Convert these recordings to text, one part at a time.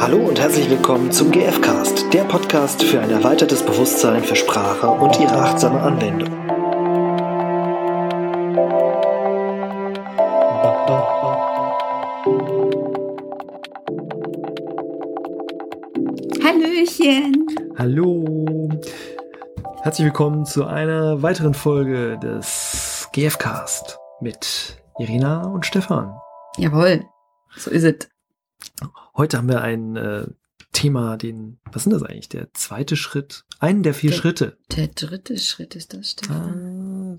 Hallo und herzlich willkommen zum GFcast, der Podcast für ein erweitertes Bewusstsein für Sprache und ihre achtsame Anwendung. Hallöchen. Hallo. Herzlich willkommen zu einer weiteren Folge des GFcast mit Irina und Stefan. Jawohl, so ist es. Heute haben wir ein äh, Thema, den, was sind das eigentlich? Der zweite Schritt, einen der vier Der- Schritte. Der dritte Schritt ist das, Stefan. Ah,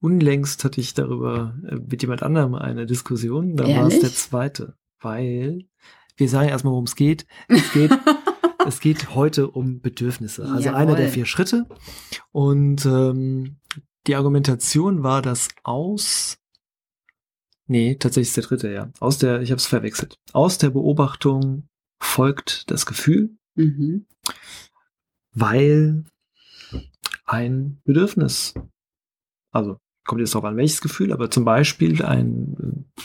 unlängst hatte ich darüber äh, mit jemand anderem eine Diskussion. Da war es der zweite, weil wir sagen erstmal, worum es geht. Es geht, es geht heute um Bedürfnisse. Also Jawohl. einer der vier Schritte. Und ähm, die Argumentation war, dass aus Nee, tatsächlich ist der dritte, ja. Aus der, ich habe es verwechselt. Aus der Beobachtung folgt das Gefühl, Mhm. weil ein Bedürfnis, also kommt jetzt darauf an, welches Gefühl, aber zum Beispiel ein äh,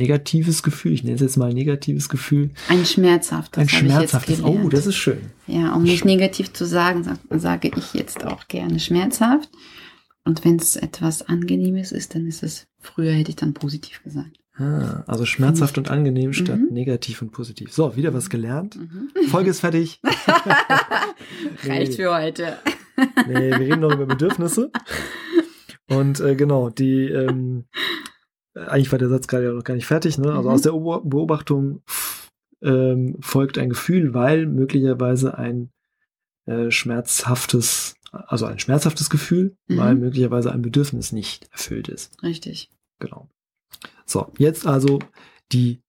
negatives Gefühl, ich nenne es jetzt mal negatives Gefühl, Ein schmerzhaftes. ein schmerzhaftes, oh, das ist schön. Ja, um nicht negativ zu sagen, sag, sage ich jetzt auch gerne schmerzhaft. Und wenn es etwas Angenehmes ist, dann ist es, früher hätte ich dann positiv gesagt. Ah, also schmerzhaft und angenehm statt Mhm. negativ und positiv. So, wieder was gelernt. Mhm. Folge ist fertig. Reicht für heute. Nee, wir reden noch über Bedürfnisse. Und äh, genau, die, ähm, eigentlich war der Satz gerade ja noch gar nicht fertig, ne? Also Mhm. aus der Beobachtung ähm, folgt ein Gefühl, weil möglicherweise ein äh, schmerzhaftes, also ein schmerzhaftes Gefühl, Mhm. weil möglicherweise ein Bedürfnis nicht erfüllt ist. Richtig. Genau. So, jetzt also die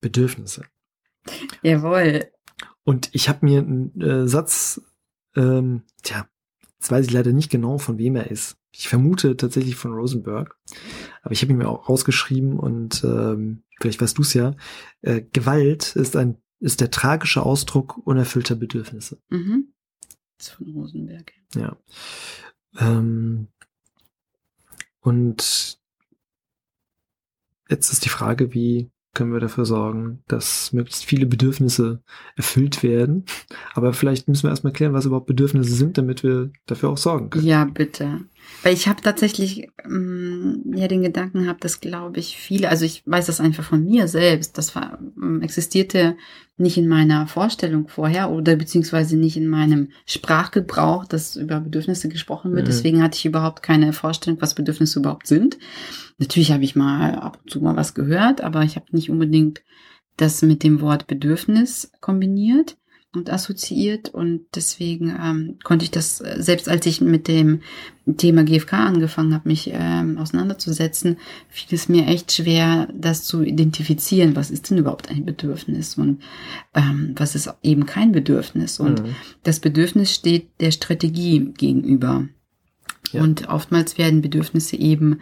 Bedürfnisse. Jawohl. Und ich habe mir einen äh, Satz, ähm, tja, jetzt weiß ich leider nicht genau, von wem er ist. Ich vermute tatsächlich von Rosenberg, aber ich habe ihn mir auch rausgeschrieben und ähm, vielleicht weißt du es ja. Äh, Gewalt ist ein ist der tragische Ausdruck unerfüllter Bedürfnisse. Mhm. Von Rosenberg. Ja. Ähm, und jetzt ist die Frage, wie können wir dafür sorgen, dass möglichst viele Bedürfnisse erfüllt werden. Aber vielleicht müssen wir erstmal klären, was überhaupt Bedürfnisse sind, damit wir dafür auch sorgen können. Ja, bitte. Weil ich habe tatsächlich ähm, ja den Gedanken gehabt, dass glaube ich viele, also ich weiß das einfach von mir selbst, das war, ähm, existierte nicht in meiner Vorstellung vorher oder beziehungsweise nicht in meinem Sprachgebrauch, dass über Bedürfnisse gesprochen wird. Mhm. Deswegen hatte ich überhaupt keine Vorstellung, was Bedürfnisse überhaupt sind. Natürlich habe ich mal ab und zu mal was gehört, aber ich habe nicht unbedingt das mit dem Wort Bedürfnis kombiniert und assoziiert und deswegen ähm, konnte ich das, äh, selbst als ich mit dem Thema GFK angefangen habe, mich ähm, auseinanderzusetzen, fiel es mir echt schwer, das zu identifizieren. Was ist denn überhaupt ein Bedürfnis und ähm, was ist eben kein Bedürfnis? Und Mhm. das Bedürfnis steht der Strategie gegenüber. Ja. Und oftmals werden Bedürfnisse eben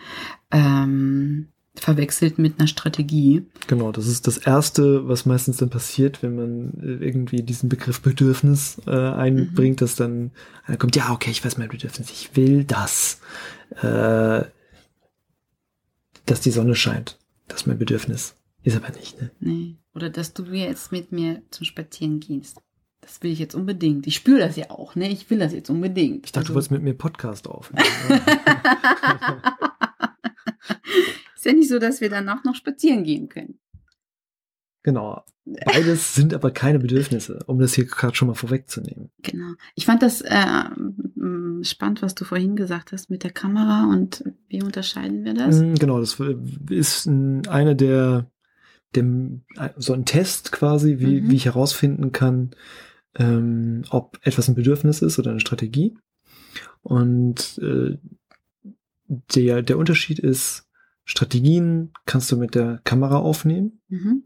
ähm, verwechselt mit einer Strategie. Genau, das ist das Erste, was meistens dann passiert, wenn man äh, irgendwie diesen Begriff Bedürfnis äh, einbringt, dass dann äh, kommt, ja, okay, ich weiß mein Bedürfnis, ich will das, äh, dass die Sonne scheint. Das ist mein Bedürfnis. Ist aber nicht, ne? Nee. Oder dass du jetzt mit mir zum Spazieren gehst. Das will ich jetzt unbedingt. Ich spüre das ja auch, ne? Ich will das jetzt unbedingt. Ich dachte, Also- du wolltest mit mir Podcast aufnehmen. ja nicht so, dass wir danach noch spazieren gehen können. genau. Beides sind aber keine Bedürfnisse, um das hier gerade schon mal vorwegzunehmen. Genau. Ich fand das äh, spannend, was du vorhin gesagt hast mit der Kamera und wie unterscheiden wir das? Mm, Genau, das ist ein- eine der, dem, so ein Test quasi, wie, Mhm. wie ich herausfinden kann, ähm, ob etwas ein Bedürfnis ist oder eine Strategie. Und äh, der, der Unterschied ist, Strategien kannst du mit der Kamera aufnehmen. Mhm.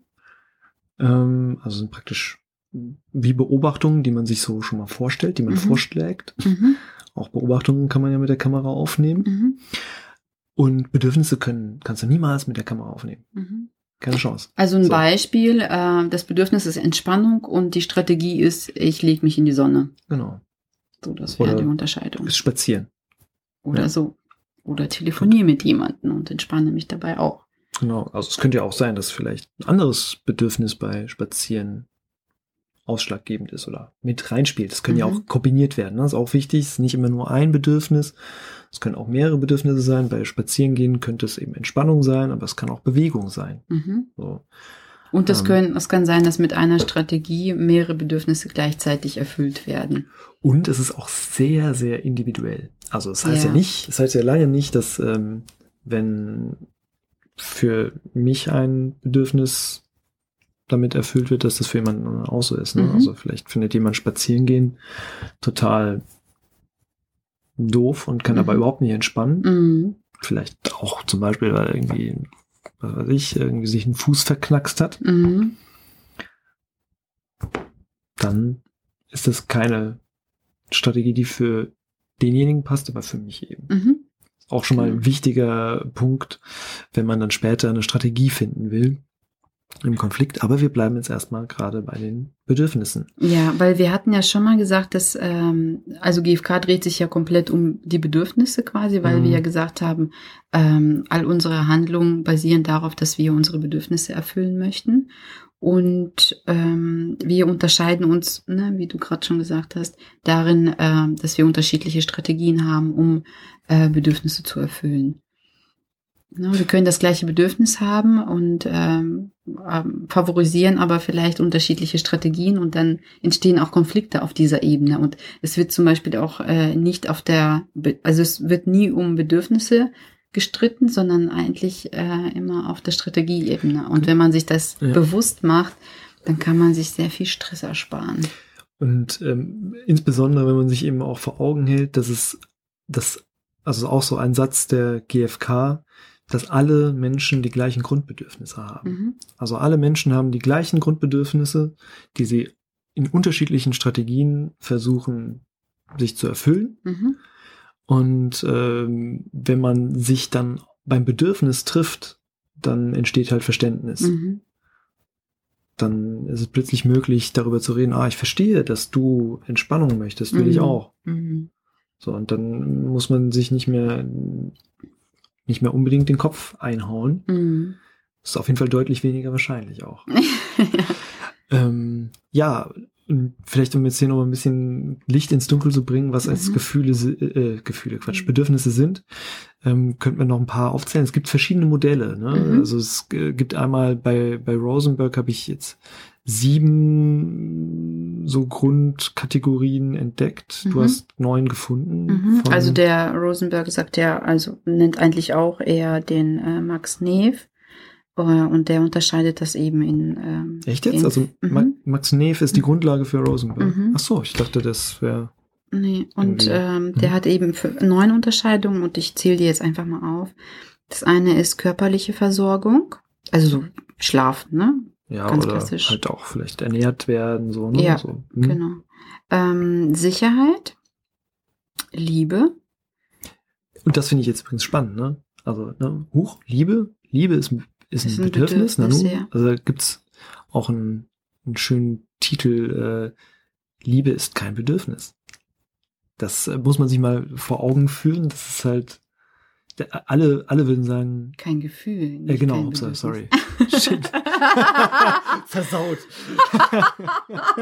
Ähm, also sind praktisch wie Beobachtungen, die man sich so schon mal vorstellt, die man Mhm. vorschlägt. Mhm. Auch Beobachtungen kann man ja mit der Kamera aufnehmen. Mhm. Und Bedürfnisse können, kannst du niemals mit der Kamera aufnehmen. Mhm. Keine Chance. Also ein So. Beispiel, äh, das Bedürfnis ist Entspannung und die Strategie ist, ich lege mich in die Sonne. Genau. So, das wäre die Unterscheidung. Ist spazieren. Oder ja. so. Oder telefoniere mit jemandem und entspanne mich dabei auch. Genau. Also es könnte ja auch sein, dass vielleicht ein anderes Bedürfnis bei Spazieren ausschlaggebend ist oder mit reinspielt. Das können ja Mhm. auch kombiniert werden. Ne? Das ist auch wichtig. Es ist nicht immer nur ein Bedürfnis. Es können auch mehrere Bedürfnisse sein. Bei Spazierengehen könnte es eben Entspannung sein, aber es kann auch Bewegung sein. Mhm. So. Und das Ähm. können, es kann sein, dass mit einer Strategie mehrere Bedürfnisse gleichzeitig erfüllt werden. Und es ist auch sehr, sehr individuell. Also es heißt ja, Ja. nicht, es heißt ja lange nicht, dass ähm, wenn für mich ein Bedürfnis damit erfüllt wird, dass das für jemanden auch so ist. Ne? Mhm. Also vielleicht findet jemand spazieren gehen total doof und kann Mhm. aber überhaupt nicht entspannen. Mhm. Vielleicht auch zum Beispiel, weil irgendwie, was weiß ich, irgendwie sich ein Fuß verknackst hat. Mhm. Dann ist das keine Strategie, die für denjenigen passt, aber für mich eben. Mhm. Auch schon mal ein wichtiger Punkt, wenn man dann später eine Strategie finden will im Konflikt. Aber wir bleiben jetzt erstmal gerade bei den Bedürfnissen. Ja, weil wir hatten ja schon mal gesagt, dass, ähm, also GFK dreht sich ja komplett um die Bedürfnisse quasi, weil Mhm. wir ja gesagt haben, ähm, all unsere Handlungen basieren darauf, dass wir unsere Bedürfnisse erfüllen möchten. Und ähm, wir unterscheiden uns, ne, wie du gerade schon gesagt hast, darin, ähm, dass wir unterschiedliche Strategien haben, um äh, Bedürfnisse zu erfüllen. Ne, wir können das gleiche Bedürfnis haben und ähm, ähm, favorisieren aber vielleicht unterschiedliche Strategien und dann entstehen auch Konflikte auf dieser Ebene. Und es wird zum Beispiel auch äh, nicht auf der, Be also es wird nie um Bedürfnisse gestritten, sondern eigentlich äh, immer auf der Strategieebene. Und wenn man sich das Ja. bewusst macht, dann kann man sich sehr viel Stress ersparen. Und ähm, insbesondere, wenn man sich eben auch vor Augen hält, dass es, das, also auch so ein Satz der GfK, dass alle Menschen die gleichen Grundbedürfnisse haben. Mhm. Also alle Menschen haben die gleichen Grundbedürfnisse, die sie in unterschiedlichen Strategien versuchen, sich zu erfüllen. Mhm. Und ähm, wenn man sich dann beim Bedürfnis trifft, dann entsteht halt Verständnis. Mhm. Dann ist es plötzlich möglich, darüber zu reden, ah, ich verstehe, dass du Entspannung möchtest, will ich Mhm. auch. Mhm. So, und dann muss man sich nicht mehr, nicht mehr unbedingt den Kopf einhauen. Mhm. Das ist auf jeden Fall deutlich weniger wahrscheinlich auch. Ähm, ja, vielleicht um jetzt hier noch ein bisschen Licht ins Dunkel zu bringen, was als Mhm. Gefühle, si- äh, Gefühle, Quatsch, Bedürfnisse sind, ähm, könnten wir noch ein paar aufzählen. Es gibt verschiedene Modelle. Ne? Mhm. Also es äh, gibt einmal bei, bei Rosenberg habe ich jetzt sieben so Grundkategorien entdeckt. Du Mhm. hast neun gefunden. Mhm. Also der Rosenberg sagt ja, also nennt eigentlich auch eher den äh, Max Neef äh, und der unterscheidet das eben in ähm, Echt jetzt? in, Also mhm. Max Neef ist die Grundlage für Rosenberg. Mhm. Ach so, ich dachte, das wäre. Nee, und ähm, der Mhm. hat eben neun Unterscheidungen und ich zähle die jetzt einfach mal auf. Das eine ist körperliche Versorgung, also so Schlaf, ne? Ja, Ganz oder klassisch. halt auch vielleicht ernährt werden, so, ne? Ja, so. hm. Genau. Ähm, Sicherheit, Liebe, Und das finde ich jetzt übrigens spannend, ne? Also, ne? Huch, Liebe, Liebe ist, ein- ist, Ist ein, ein Bedürfnis, Bedürfnis, Nanu. ja. Also da gibt's auch einen, einen schönen Titel, äh, Liebe ist kein Bedürfnis. Das äh, muss man sich mal vor Augen führen. Das ist halt, alle, alle würden sagen, kein Gefühl. äh, genau, kein sorry. Shit. Versaut.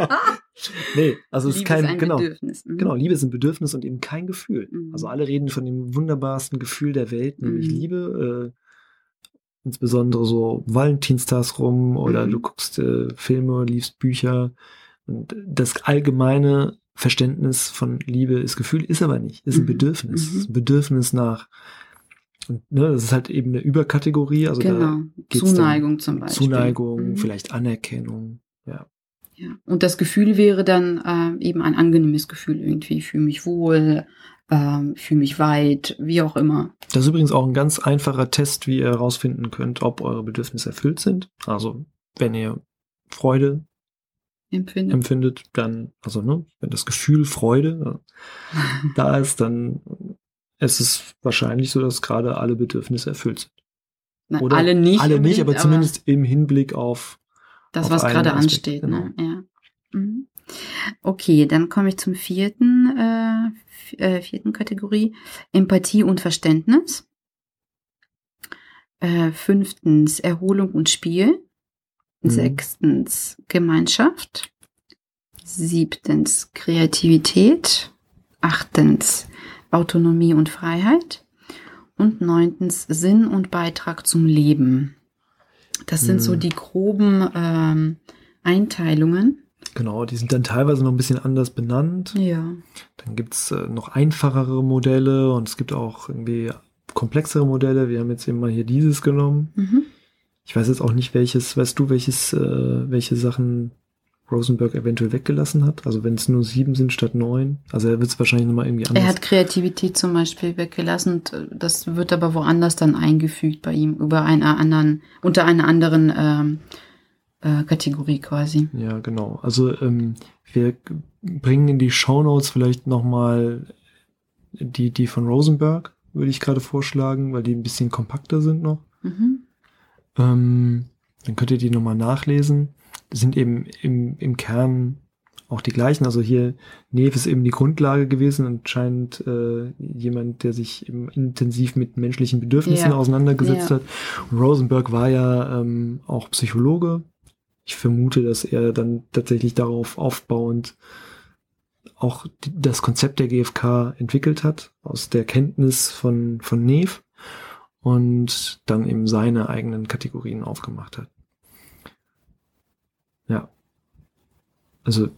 nee, also es ist kein, ist ein genau. Bedürfnis. Mhm. Genau, Liebe ist ein Bedürfnis und eben kein Gefühl. Mhm. Also alle reden von dem wunderbarsten Gefühl der Welt, nämlich Mhm. Liebe. Äh, insbesondere so Valentinstags rum oder Mhm. du guckst äh, Filme, liest Bücher. Und das allgemeine Verständnis von Liebe ist Gefühl, ist aber nicht. Ist ein Mhm. Bedürfnis. Mhm. Ist ein Bedürfnis nach. Und, ne, das ist halt eben eine Überkategorie. Also genau. da Zuneigung zum Beispiel. Zuneigung, Mhm. vielleicht Anerkennung. Ja. Ja. Und das Gefühl wäre dann äh, eben ein angenehmes Gefühl irgendwie. Ich fühle mich wohl, ähm, fühle mich weit, wie auch immer. Das ist übrigens auch ein ganz einfacher Test, wie ihr herausfinden könnt, ob eure Bedürfnisse erfüllt sind. Also, wenn ihr Freude Empfindet. empfindet, dann, also, ne, wenn das Gefühl Freude äh, da ist, dann ist es wahrscheinlich so, dass gerade alle Bedürfnisse erfüllt sind. Na, Oder alle nicht. Alle nicht, unbedingt, aber zumindest im Hinblick auf, das, auf was gerade ansteht. genau. Ne? Ja. Mhm. Okay, dann komme ich zum vierten, äh, äh, vierten Kategorie. Empathie und Verständnis. Äh, fünftens Erholung und Spiel. Mhm. Sechstens Gemeinschaft. Siebtens Kreativität. Achtens Autonomie und Freiheit. Und neuntens Sinn und Beitrag zum Leben. Das sind so Hm. die groben ähm, Einteilungen. Genau, die sind dann teilweise noch ein bisschen anders benannt. Ja. Dann gibt's äh, noch einfachere Modelle und es gibt auch irgendwie komplexere Modelle. Wir haben jetzt eben mal hier dieses genommen. Mhm. Ich weiß jetzt auch nicht, welches, weißt du, welches, äh, welche Sachen Rosenberg eventuell weggelassen hat? Also wenn es nur sieben sind statt neun. Also er wird es wahrscheinlich nochmal irgendwie anders. Er hat Kreativität zum Beispiel weggelassen. äh, Das wird aber woanders dann eingefügt bei ihm über einer anderen, unter einer anderen ähm, äh, Kategorie quasi. Ja, genau. Also ähm, wir bringen in die Shownotes vielleicht nochmal die, die von Rosenberg, würde ich gerade vorschlagen, weil die ein bisschen kompakter sind noch. Mhm. Ähm, dann könnt ihr die nochmal nachlesen. Das sind eben im, im Kern auch die gleichen. Also hier, Neve ist eben die Grundlage gewesen und scheint äh, jemand, der sich eben intensiv mit menschlichen Bedürfnissen Ja. auseinandergesetzt Ja. hat. Und Rosenberg war ja ähm, auch Psychologe. Ich vermute, dass er dann tatsächlich darauf aufbauend auch die, das Konzept der GfK entwickelt hat, aus der Kenntnis von, von Neve und dann eben seine eigenen Kategorien aufgemacht hat. Ja. Also,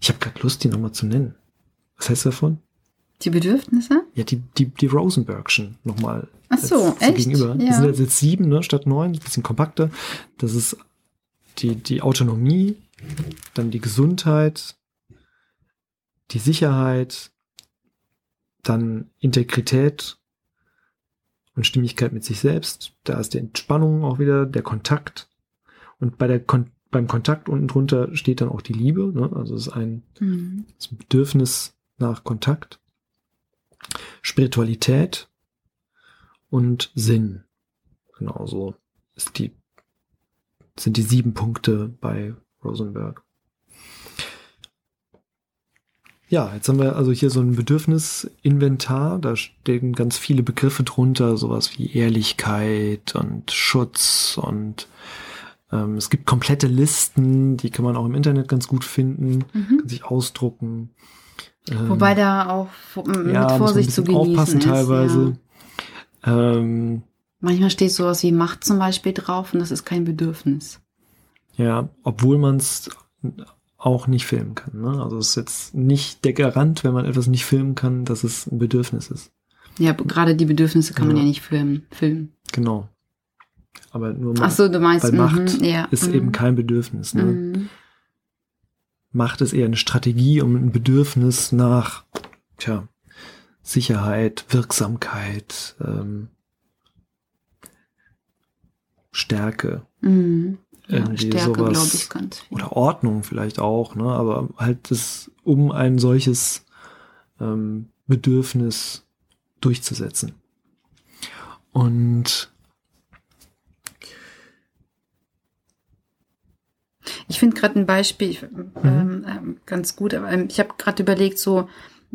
ich habe gerade Lust, die nochmal zu nennen. Was heißt davon? Die Bedürfnisse? Ja, die, die, die Rosenbergschen nochmal. Ach so, echt? Gegenüber. Das Ja. sind jetzt, sieben, ne, statt neun, ein bisschen kompakter. Das ist die, die Autonomie, dann die Gesundheit, die Sicherheit, dann Integrität und Stimmigkeit mit sich selbst. Da ist die Entspannung auch wieder, der Kontakt. Und bei der Kon beim Kontakt unten drunter steht dann auch die Liebe. Ne? Also es ist ein Mhm. das Bedürfnis nach Kontakt, Spiritualität und Sinn. Genau so ist die, sind die sieben Punkte bei Rosenberg. Ja, jetzt haben wir also hier so ein Bedürfnisinventar. Da stehen ganz viele Begriffe drunter, sowas wie Ehrlichkeit und Schutz und ähm, es gibt komplette Listen, die kann man auch im Internet ganz gut finden Mhm. kann sich ausdrucken. Ähm, Wobei da auch mit ja, Vorsicht zu genießen aufpassen ist. teilweise. Ja. Ähm, Manchmal steht sowas wie Macht zum Beispiel drauf und das ist kein Bedürfnis. ja, obwohl man es auch nicht filmen kann. Ne? Also es ist jetzt nicht der Garant, wenn man etwas nicht filmen kann, dass es ein Bedürfnis ist. Ja, gerade die Bedürfnisse kann man Ja. ja nicht filmen. filmen. Genau. Aber nur Ach Macht so, du meinst, weil mhm, Macht ja, ist mhm, eben kein Bedürfnis. Ne? mhm. Macht ist eher eine Strategie, um ein Bedürfnis nach tja, Sicherheit, Wirksamkeit, ähm, Stärke Mhm. Ja, Stärke, glaube ich, ganz viel. oder Ordnung vielleicht auch, ne? aber halt das, um ein solches ähm, Bedürfnis durchzusetzen. Und Ich finde gerade ein Beispiel Mhm. ähm, ähm, ganz gut, aber ähm, ich habe gerade überlegt, so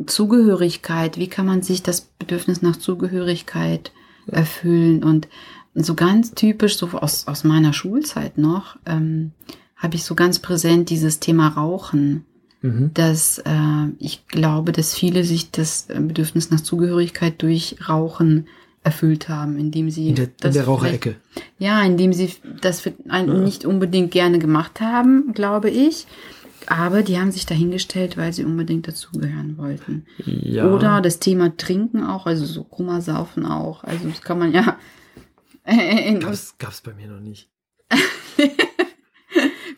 Zugehörigkeit, wie kann man sich das Bedürfnis nach Zugehörigkeit erfüllen? Und so ganz typisch, so aus, aus meiner Schulzeit noch, ähm, habe ich so ganz präsent dieses Thema Rauchen. mhm. dass äh, ich glaube, dass viele sich das äh, Bedürfnis nach Zugehörigkeit durch Rauchen erfüllt haben, indem sie in der, in der Raucherecke. Ja, indem sie das nicht unbedingt gerne gemacht haben, glaube ich. Aber die haben sich dahingestellt, weil sie unbedingt dazugehören wollten. Ja. Oder das Thema Trinken auch, also so Kummersaufen auch. Also das kann man ja gab's, gab's bei mir noch nicht.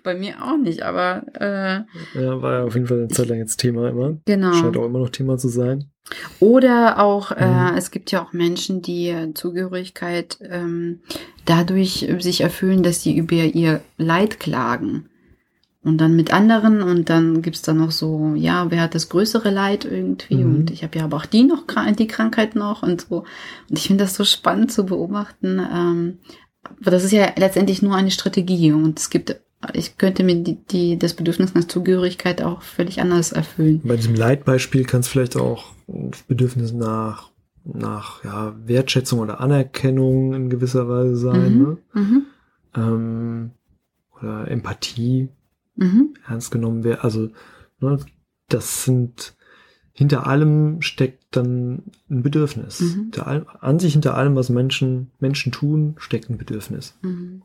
bei mir auch nicht, aber äh, Ja, war ja auf jeden Fall eine Zeit lang jetzt Thema immer. genau. Scheint auch immer noch Thema zu sein. Oder auch, äh, Mhm. es gibt ja auch Menschen, die äh, Zugehörigkeit ähm, dadurch äh, sich erfüllen, dass sie über ihr Leid klagen. Und dann mit anderen und dann gibt's dann noch so, ja, wer hat das größere Leid irgendwie? Mhm. Und ich habe ja aber auch die noch, die Krankheit noch und so. Und ich finde das so spannend zu beobachten. Ähm, aber das ist ja letztendlich nur eine Strategie und es gibt, ich könnte mir die, die, das Bedürfnis nach Zugehörigkeit auch völlig anders erfüllen. Bei diesem Leitbeispiel kann es vielleicht auch ein Bedürfnis nach, nach ja, Wertschätzung oder Anerkennung in gewisser Weise sein. Mhm. Ne? Mhm. Ähm, oder Empathie. Mhm. ernst genommen werden. Also ne, das sind hinter allem steckt dann ein Bedürfnis. Mhm. Allem, an sich hinter allem, was Menschen Menschen tun, steckt ein Bedürfnis. Mhm.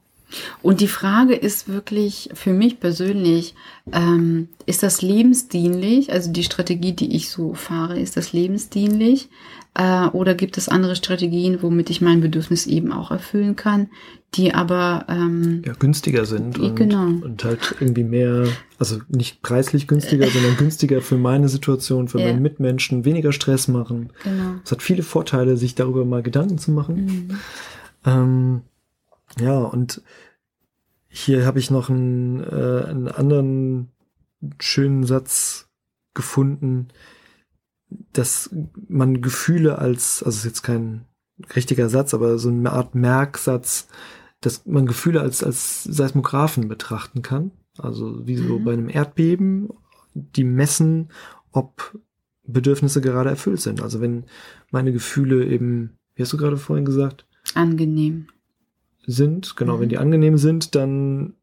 Und die Frage ist wirklich für mich persönlich, ähm, ist das lebensdienlich? Also die Strategie, die ich so fahre, ist das lebensdienlich? Äh, oder gibt es andere Strategien, womit ich mein Bedürfnis eben auch erfüllen kann, die aber ähm, Ja, günstiger sind Die- und, genau. und halt irgendwie mehr, also nicht preislich günstiger, sondern günstiger für meine Situation, für Ja. meine Mitmenschen, weniger Stress machen. genau. Es hat viele Vorteile, sich darüber mal Gedanken zu machen. Mhm. Ähm, ja, und hier habe ich noch einen, äh, einen anderen schönen Satz gefunden, dass man Gefühle als, also ist jetzt kein richtiger Satz, aber so eine Art Merksatz, dass man Gefühle als, als Seismographen betrachten kann. Also wie so Mhm. bei einem Erdbeben, die messen, ob Bedürfnisse gerade erfüllt sind. Also wenn meine Gefühle eben, wie hast du gerade vorhin gesagt, Angenehm. Sind, genau, Mhm. wenn die angenehm sind, dann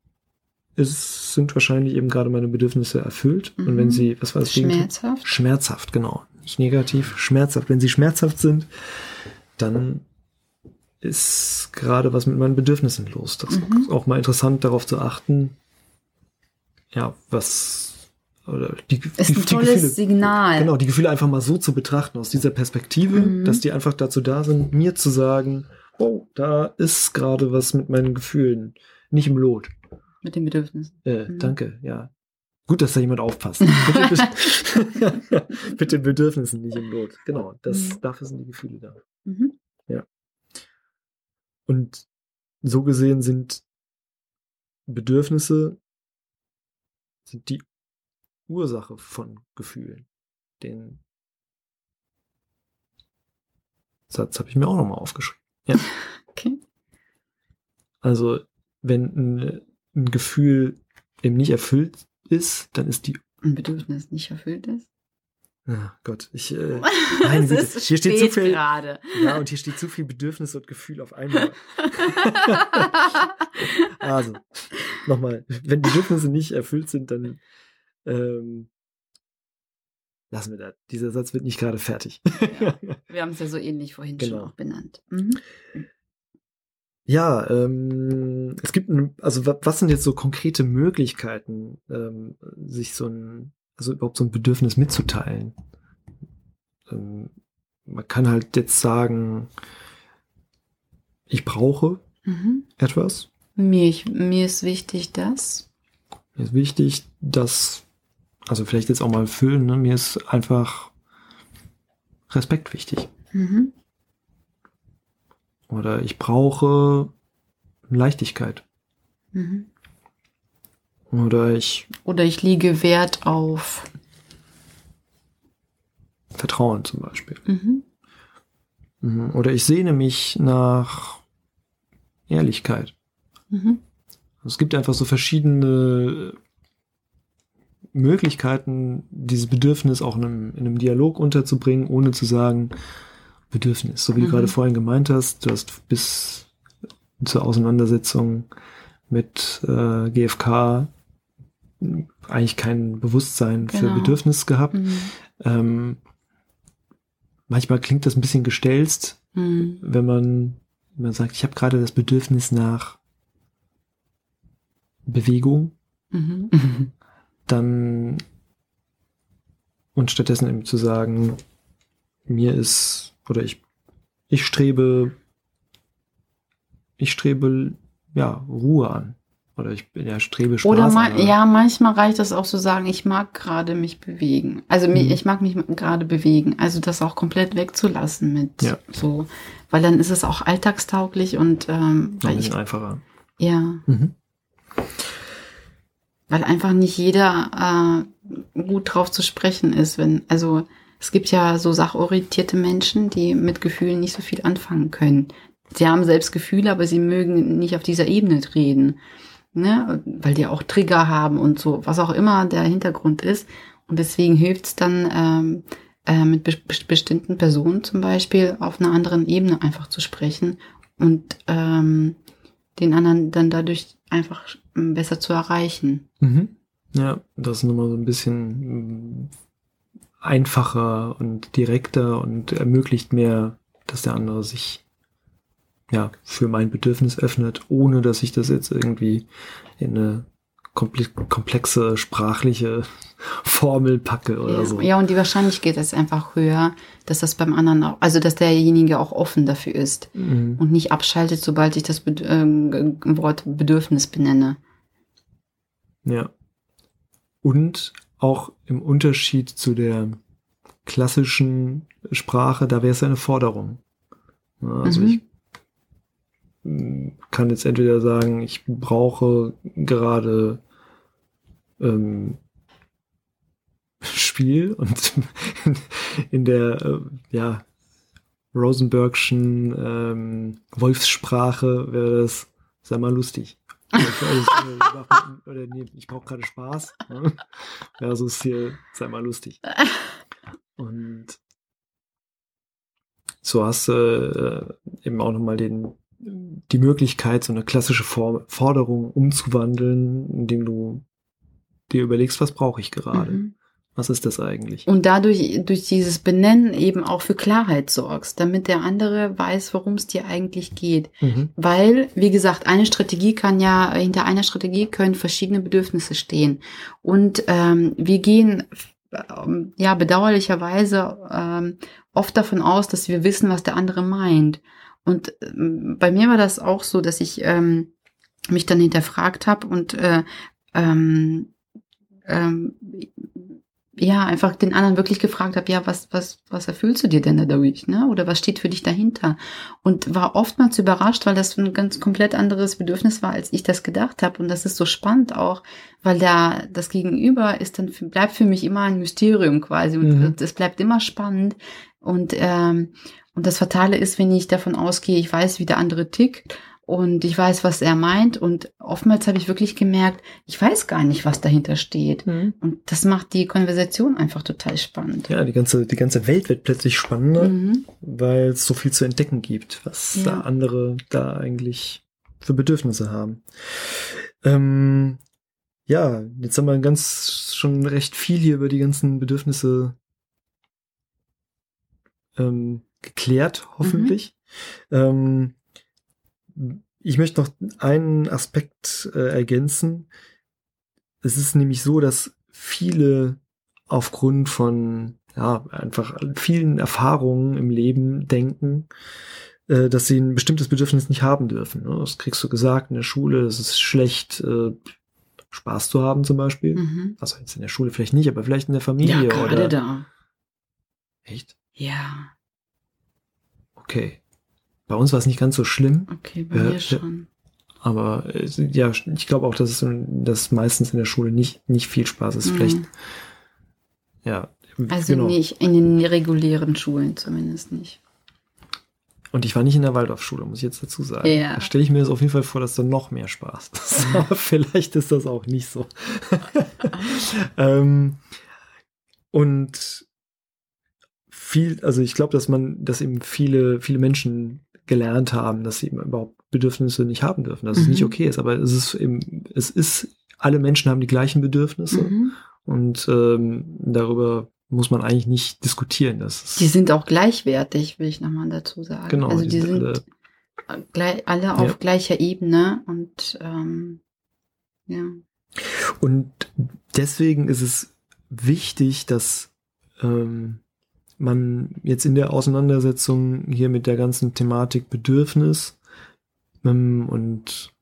ist, sind wahrscheinlich eben gerade meine Bedürfnisse erfüllt. Und wenn Mhm. sie, was war das? Schmerzhaft. Schmerzhaft, genau. Nicht negativ, schmerzhaft. Wenn sie schmerzhaft sind, dann ist gerade was mit meinen Bedürfnissen los. Das Mhm. ist auch mal interessant, darauf zu achten, ja, was, oder die, Ist die, ein tolles Gefühle, Signal. Genau, die Gefühle einfach mal so zu betrachten, aus dieser Perspektive, Mhm. dass die einfach dazu da sind, mir zu sagen, oh, da ist gerade was mit meinen Gefühlen. Nicht im Lot. Mit den Bedürfnissen. Äh, Mhm. Danke, ja. Gut, dass da jemand aufpasst. mit, den Bedürfnissen nicht im Lot. Genau, das, Mhm. dafür sind die Gefühle da. Mhm. Und so gesehen sind Bedürfnisse sind die Ursache von Gefühlen. Den Satz habe ich mir auch nochmal aufgeschrieben. Okay. Also, wenn ein, ein Gefühl eben nicht erfüllt ist, dann ist die. Ein Bedürfnis nicht erfüllt ist. Ah Gott, ich. Äh, ist hier steht zu viel. gerade. Ja, und hier steht zu viel Bedürfnis und Gefühl auf einmal. Also, nochmal, wenn Bedürfnisse nicht erfüllt sind, dann ähm, lassen wir das. Dieser Satz wird nicht gerade fertig. Ja. Wir haben es ja so ähnlich vorhin schon Genau. auch benannt. Mhm. Ja, ähm, es gibt, ein, also wa- was sind jetzt so konkrete Möglichkeiten, ähm, sich so ein, also überhaupt so ein Bedürfnis mitzuteilen? Ähm, man kann halt jetzt sagen, ich brauche Mhm. etwas. Mir, ich, mir ist wichtig, dass. Mir ist wichtig, dass, also vielleicht jetzt auch mal füllen, ne? mir ist einfach Respekt wichtig. Mhm. Oder ich brauche Leichtigkeit. Mhm. Oder ich Oder ich lege Wert auf. Vertrauen zum Beispiel. Mhm. Mhm. Oder ich sehne mich nach Ehrlichkeit. Mhm. Es gibt einfach so verschiedene Möglichkeiten, dieses Bedürfnis auch in einem, in einem Dialog unterzubringen, ohne zu sagen, Bedürfnis. So wie du Mhm. gerade vorhin gemeint hast, du hast bis zur Auseinandersetzung mit äh, GfK eigentlich kein Bewusstsein für Genau. Bedürfnis gehabt. Mhm. Ähm, manchmal klingt das ein bisschen gestelzt, Mhm. wenn man, wenn man sagt, ich habe gerade das Bedürfnis nach Bewegung, Mhm. dann und stattdessen eben zu sagen, mir ist oder ich ich strebe ich strebe ja Ruhe an oder ich ja, strebe Spaß Oder an. ma ja, manchmal reicht das auch zu sagen, ich mag gerade mich bewegen. Also Mhm. ich mag mich gerade bewegen. Also das auch komplett wegzulassen mit Ja. so, weil dann ist es auch alltagstauglich und ähm, weil ich, einfacher. ja, Mhm. Weil einfach nicht jeder äh, gut drauf zu sprechen ist. Wenn also es gibt ja so sachorientierte Menschen, die mit Gefühlen nicht so viel anfangen können. Sie haben selbst Gefühle, aber sie mögen nicht auf dieser Ebene reden, ne? weil die auch Trigger haben und so, was auch immer der Hintergrund ist. Und deswegen hilft es dann, ähm, äh, mit be bestimmten Personen zum Beispiel auf einer anderen Ebene einfach zu sprechen und ähm, den anderen dann dadurch einfach besser zu erreichen. Mhm. Ja, das ist nochmal so ein bisschen mm, einfacher und direkter und ermöglicht mehr, dass der andere sich ja für mein Bedürfnis öffnet, ohne dass ich das jetzt irgendwie in eine komplexe sprachliche Formel packe oder ja, so. Ja, und die Wahrscheinlichkeit ist einfach höher, dass das beim anderen auch, also dass derjenige auch offen dafür ist Mhm. und nicht abschaltet, sobald ich das Bed ähm, Wort Bedürfnis benenne. Ja. Und auch im Unterschied zu der klassischen Sprache, da wäre es eine Forderung. Also Mhm. ich mm, kann jetzt entweder sagen, ich brauche gerade ähm, Spiel und in der äh, ja Rosenbergschen ähm, Wolfssprache wäre das, sei mal lustig. Oder nee, ich brauche gerade Spaß. Ja, so ist hier, sei mal lustig. Und so hast du äh, eben auch nochmal den, die Möglichkeit, so eine klassische For Forderung umzuwandeln, indem du dir überlegst, was brauche ich gerade? Mhm. Was ist das eigentlich? Und dadurch, durch dieses Benennen eben auch für Klarheit sorgst, damit der andere weiß, worum es dir eigentlich geht. Mhm. Weil, wie gesagt, eine Strategie kann ja, hinter einer Strategie können verschiedene Bedürfnisse stehen. Und ähm, wir gehen ähm, ja bedauerlicherweise ähm, oft davon aus, dass wir wissen, was der andere meint. Und ähm, bei mir war das auch so, dass ich ähm, mich dann hinterfragt habe und äh, ähm, ähm, ja, einfach den anderen wirklich gefragt habe, ja, was, was, was erfüllst du dir denn dadurch, ne? Oder was steht für dich dahinter? Und war oftmals überrascht, weil das ein ganz komplett anderes Bedürfnis war, als ich das gedacht habe. Und das ist so spannend auch, weil da das Gegenüber ist dann bleibt für mich immer ein Mysterium quasi und Mhm. es bleibt immer spannend. Und ähm, und das Fatale ist, wenn ich davon ausgehe, ich weiß, wie der andere tickt und ich weiß, was er meint. Und oftmals habe ich wirklich gemerkt, ich weiß gar nicht, was dahinter steht. Und das macht die Konversation einfach total spannend. Ja, die ganze, die ganze Welt wird plötzlich spannender, Mhm. weil es so viel zu entdecken gibt, was Ja. da andere da eigentlich für Bedürfnisse haben. Ähm, ja, jetzt haben wir ganz schon recht viel hier über die ganzen Bedürfnisse ähm, geklärt, hoffentlich. Ähm, ich möchte noch einen Aspekt äh, ergänzen. Es ist nämlich so, dass viele aufgrund von ja, einfach vielen Erfahrungen im Leben denken, äh, dass sie ein bestimmtes Bedürfnis nicht haben dürfen. Ne? Das kriegst du gesagt in der Schule, es ist schlecht, äh, Spaß zu haben zum Beispiel. Mhm. Also jetzt in der Schule vielleicht nicht, aber vielleicht in der Familie Ja, gerade oder. da. Echt? Ja, Okay. Bei uns war es nicht ganz so schlimm, okay, bei mir ja. schon. aber äh, ja, ich glaube auch, dass es dass meistens in der Schule nicht, nicht viel Spaß ist. Mhm. Vielleicht, ja. Also genau. nicht in den regulären Schulen zumindest nicht. Und ich war nicht in der Waldorfschule, muss ich jetzt dazu sagen. Ja. Da stelle ich mir das auf jeden Fall vor, dass da noch mehr Spaß ist. Aber vielleicht ist das auch nicht so. ähm, und viel, also ich glaube, dass man, dass eben viele, viele Menschen gelernt haben, dass sie überhaupt Bedürfnisse nicht haben dürfen, dass es Mhm. nicht okay ist. Aber es ist eben, es ist, alle Menschen haben die gleichen Bedürfnisse Mhm. und ähm, darüber muss man eigentlich nicht diskutieren. Das Die sind auch gleichwertig, will ich nochmal dazu sagen. genau, also die die sind sind alle gleich, alle auf gleicher Ebene und ähm, ja. Und deswegen ist es wichtig, dass ähm, man jetzt in der Auseinandersetzung hier mit der ganzen Thematik Bedürfnis ähm, und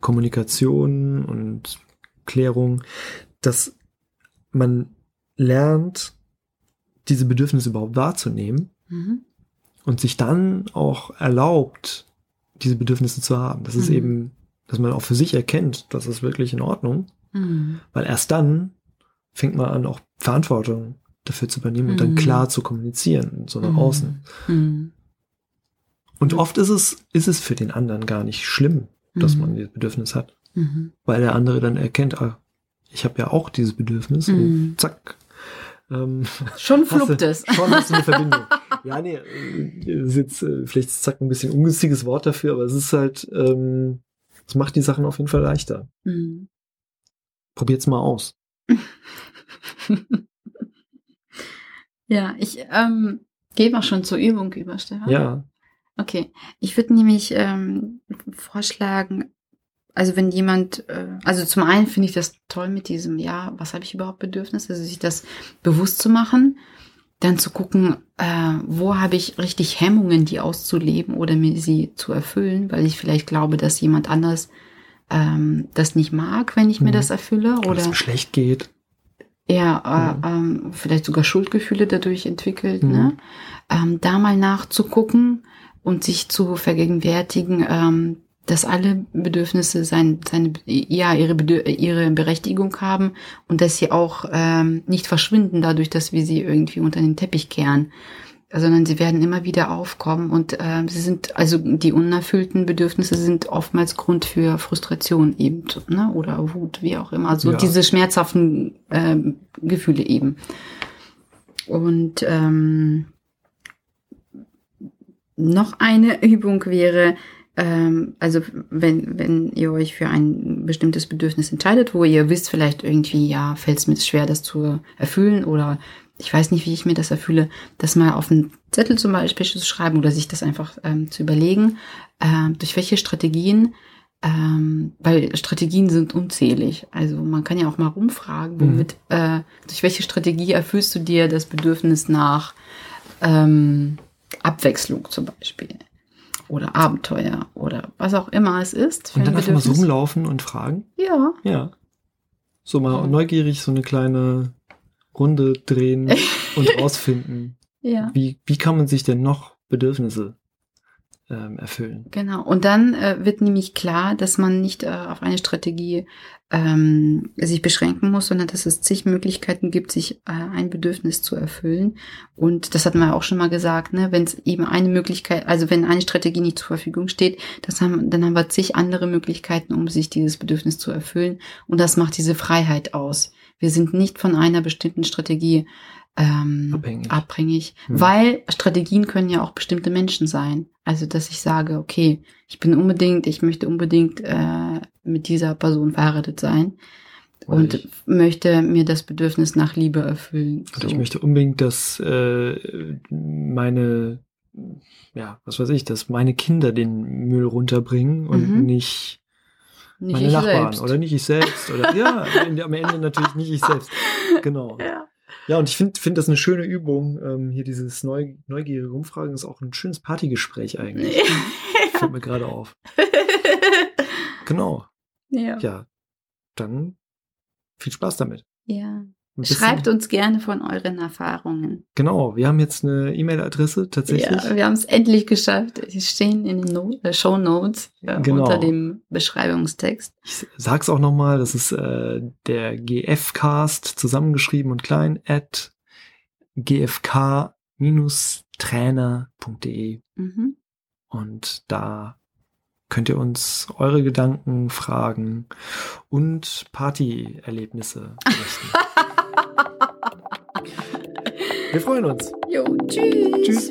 Kommunikation und Klärung, dass man lernt, diese Bedürfnisse überhaupt wahrzunehmen Mhm. und sich dann auch erlaubt, diese Bedürfnisse zu haben. Das ist Mhm. eben, dass man auch für sich erkennt, das ist wirklich in Ordnung. Mhm. Weil erst dann fängt man an, auch Verantwortung dafür zu übernehmen und dann Mhm. klar zu kommunizieren, so nach Mhm. außen. Mhm. Und oft ist es, ist es für den anderen gar nicht schlimm, dass man dieses Bedürfnis hat. Weil der andere dann erkennt, ah, ich habe ja auch dieses Bedürfnis und zack. Ähm, Schon fluppt es. Schon hast du eine Verbindung. ja, nee, äh, ist jetzt äh, vielleicht ist zack ein bisschen ungünstiges Wort dafür, aber es ist halt, ähm, es macht die Sachen auf jeden Fall leichter. Mhm. Probiert's mal aus. ja, ich ähm, gehe mal schon zur Übung über, Stefan. Ja. Okay, ich würde nämlich ähm, vorschlagen, also wenn jemand, äh, also zum einen finde ich das toll mit diesem, ja, was habe ich überhaupt Bedürfnisse, also sich das bewusst zu machen, dann zu gucken, äh, wo habe ich richtig Hemmungen, die auszuleben oder mir sie zu erfüllen, weil ich vielleicht glaube, dass jemand anders ähm, das nicht mag, wenn ich mir Mhm. das erfülle Oder oder es schlecht geht. Ja, Mhm. äh, ähm, vielleicht sogar Schuldgefühle dadurch entwickelt, Mhm. ne? Ähm, da mal nachzugucken und sich zu vergegenwärtigen, ähm, dass alle Bedürfnisse sein, seine, ja, ihre, Bedür ihre Berechtigung haben und dass sie auch ähm, nicht verschwinden dadurch, dass wir sie irgendwie unter den Teppich kehren, sondern sie werden immer wieder aufkommen und ähm, sie sind, also die unerfüllten Bedürfnisse sind oftmals Grund für Frustration eben, ne? oder Wut, wie auch immer. Also Ja. diese schmerzhaften ähm, Gefühle eben. Und ähm, noch eine Übung wäre, ähm, also wenn, wenn ihr euch für ein bestimmtes Bedürfnis entscheidet, wo ihr wisst, vielleicht irgendwie, ja, fällt es mir schwer, das zu erfüllen oder ich weiß nicht, wie ich mir das erfülle, das mal auf einen Zettel zum Beispiel zu schreiben oder sich das einfach ähm, zu überlegen, ähm, durch welche Strategien, ähm, weil Strategien sind unzählig. Also man kann ja auch mal rumfragen, Mhm. womit, äh, durch welche Strategie erfüllst du dir das Bedürfnis nach ähm, Abwechslung zum Beispiel oder Abenteuer oder was auch immer es ist. Und dann ein einfach mal so rumlaufen und fragen. Ja, Ja. So mal neugierig so eine kleine Runde drehen und rausfinden, ja. wie, wie kann man sich denn noch Bedürfnisse ähm, erfüllen. Genau. Und dann äh, wird nämlich klar, dass man nicht äh, auf eine Strategie ähm, sich beschränken muss, sondern dass es zig Möglichkeiten gibt, sich äh, ein Bedürfnis zu erfüllen. Und das hat man ja auch schon mal gesagt, ne, wenn es eben eine Möglichkeit, also wenn eine Strategie nicht zur Verfügung steht, das haben, dann haben wir zig andere Möglichkeiten, um sich dieses Bedürfnis zu erfüllen. Und das macht diese Freiheit aus. Wir sind nicht von einer bestimmten Strategie ähm, Abhängig. abhängig, Hm. weil Strategien können ja auch bestimmte Menschen sein. Also dass ich sage, okay, ich bin unbedingt, ich möchte unbedingt äh, mit dieser Person verheiratet sein und ich- möchte mir das Bedürfnis nach Liebe erfüllen. Oder ich möchte unbedingt, dass äh, meine, ja, was weiß ich, dass meine Kinder den Müll runterbringen und Mhm. nicht nicht meine Nachbarn selbst. oder nicht ich selbst. Oder ja, am Ende- natürlich nicht ich selbst. Genau. Ja. Ja, und ich finde find das eine schöne Übung. Ähm, hier dieses Neu neugierige Rumfragen ist auch ein schönes Partygespräch eigentlich. Fällt mir gerade auf. Genau. ja. Ja. Dann viel Spaß damit. ja. Schreibt uns gerne von euren Erfahrungen. Genau, wir haben jetzt eine E-Mail-Adresse tatsächlich. Ja, wir haben es endlich geschafft. Sie stehen in den no äh, Show Notes äh, Genau. unter dem Beschreibungstext. Ich sag's auch nochmal, das ist äh, der GFcast zusammengeschrieben und klein at gfk-trainer.de Mhm. und da könnt ihr uns eure Gedanken, Fragen und Partyerlebnisse berichten. Wir freuen uns. Jo, tschüss. Tschüss.